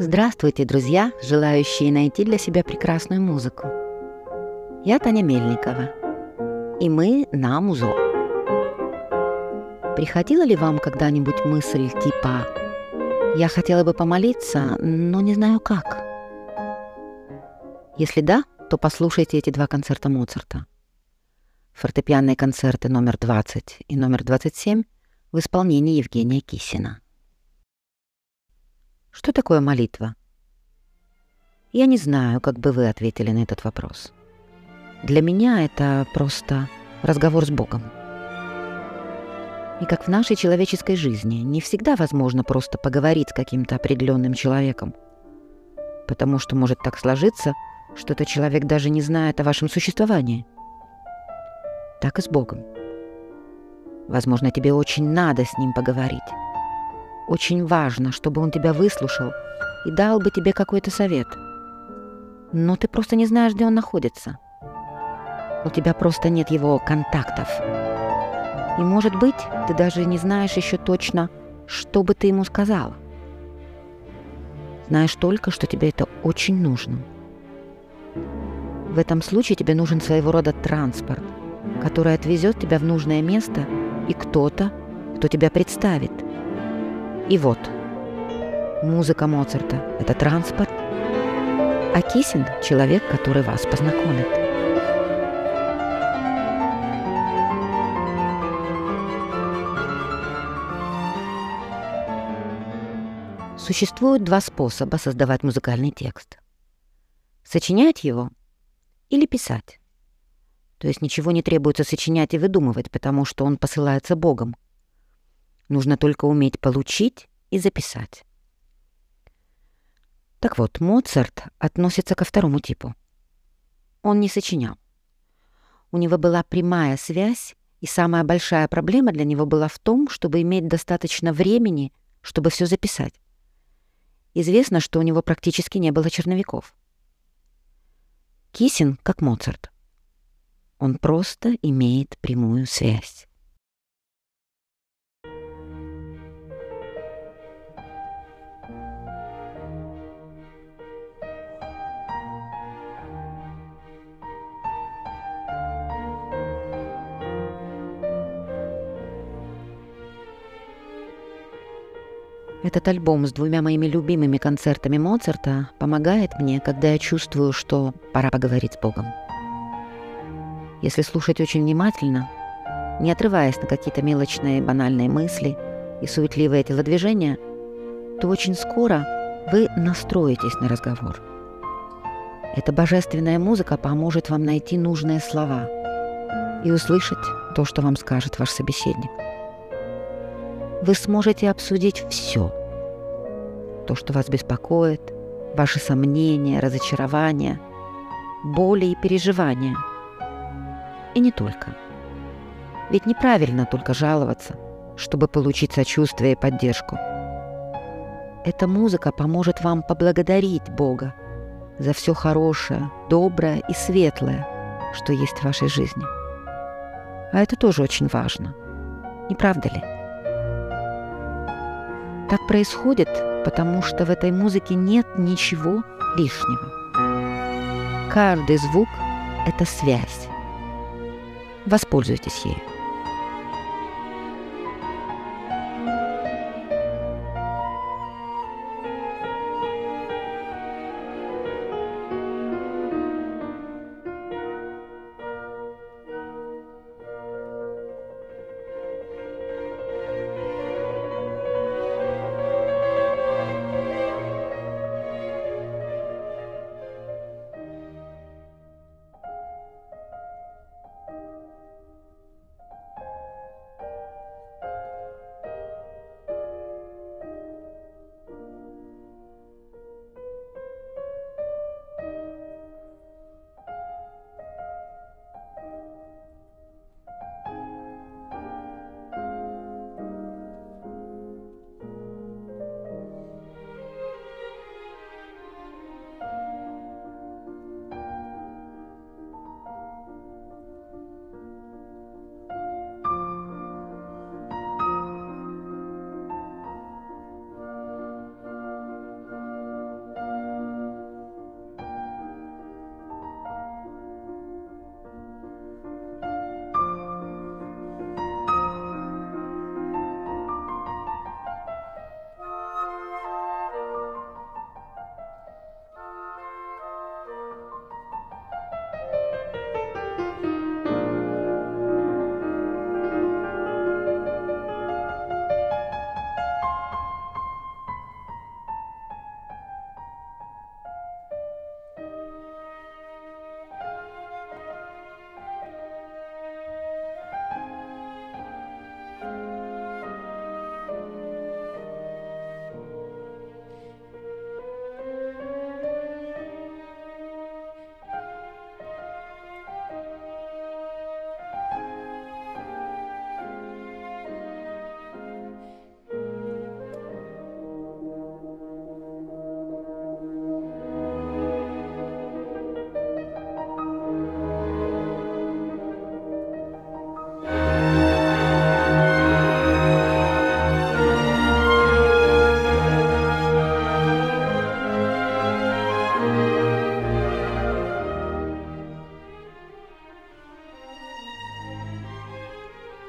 Здравствуйте, друзья, желающие найти для себя прекрасную музыку. Я Таня Мельникова, и мы на Музо. Приходила ли вам когда-нибудь мысль типа «Я хотела бы помолиться, но не знаю как»? Если да, то послушайте эти два концерта Моцарта. Фортепианные концерты номер 20 и номер 27 в исполнении Евгения Кисина. Что такое молитва? Я не знаю, как бы вы ответили на этот вопрос. Для меня это просто разговор с Богом. И как в нашей человеческой жизни, не всегда возможно просто поговорить с каким-то определенным человеком, потому что может так сложиться, что этот человек даже не знает о вашем существовании. Так и с Богом. Возможно, тебе очень надо с Ним поговорить. Очень важно, чтобы Он тебя выслушал и дал бы тебе какой-то совет. Но ты просто не знаешь, где Он находится. У тебя просто нет его контактов. И, может быть, ты даже не знаешь еще точно, что бы ты ему сказала. Знаешь только, что тебе это очень нужно. В этом случае тебе нужен своего рода транспорт, который отвезет тебя в нужное место и кто-то, кто тебя представит. И вот, музыка Моцарта – это транспорт, а Кисин – человек, который вас познакомит. Существует два способа создавать музыкальный текст. Сочинять его или писать. То есть ничего не требуется сочинять и выдумывать, потому что он посылается Богом. Нужно только уметь получить и записать. Так вот, Моцарт относится ко второму типу. Он не сочинял. У него была прямая связь, и самая большая проблема для него была в том, чтобы иметь достаточно времени, чтобы все записать. Известно, что у него практически не было черновиков. Кисин как Моцарт. Он просто имеет прямую связь. Этот альбом с двумя моими любимыми концертами Моцарта помогает мне, когда я чувствую, что пора поговорить с Богом. Если слушать очень внимательно, не отрываясь на какие-то мелочные банальные мысли и суетливые телодвижения, то очень скоро вы настроитесь на разговор. Эта божественная музыка поможет вам найти нужные слова и услышать то, что вам скажет ваш собеседник – вы сможете обсудить все. То, что вас беспокоит, ваши сомнения, разочарования, боли и переживания. И не только. Ведь неправильно только жаловаться, чтобы получить сочувствие и поддержку. Эта музыка поможет вам поблагодарить Бога за все хорошее, доброе и светлое, что есть в вашей жизни. А это тоже очень важно. Не правда ли? Так происходит, потому что в этой музыке нет ничего лишнего. Каждый звук — это связь. Воспользуйтесь ею.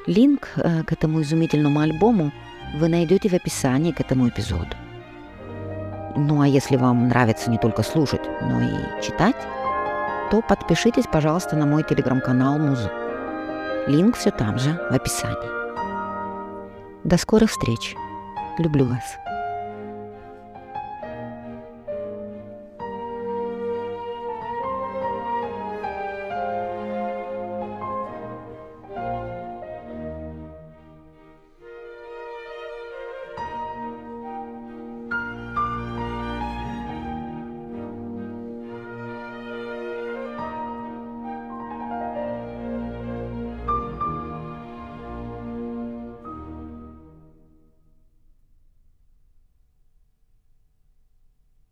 Линк э, к этому изумительному альбому вы найдете в описании к этому эпизоду. Ну а если вам нравится не только слушать, но и читать, то подпишитесь, пожалуйста, на мой телеграм-канал Музыку. Линк все там же, в описании. До скорых встреч. Люблю вас.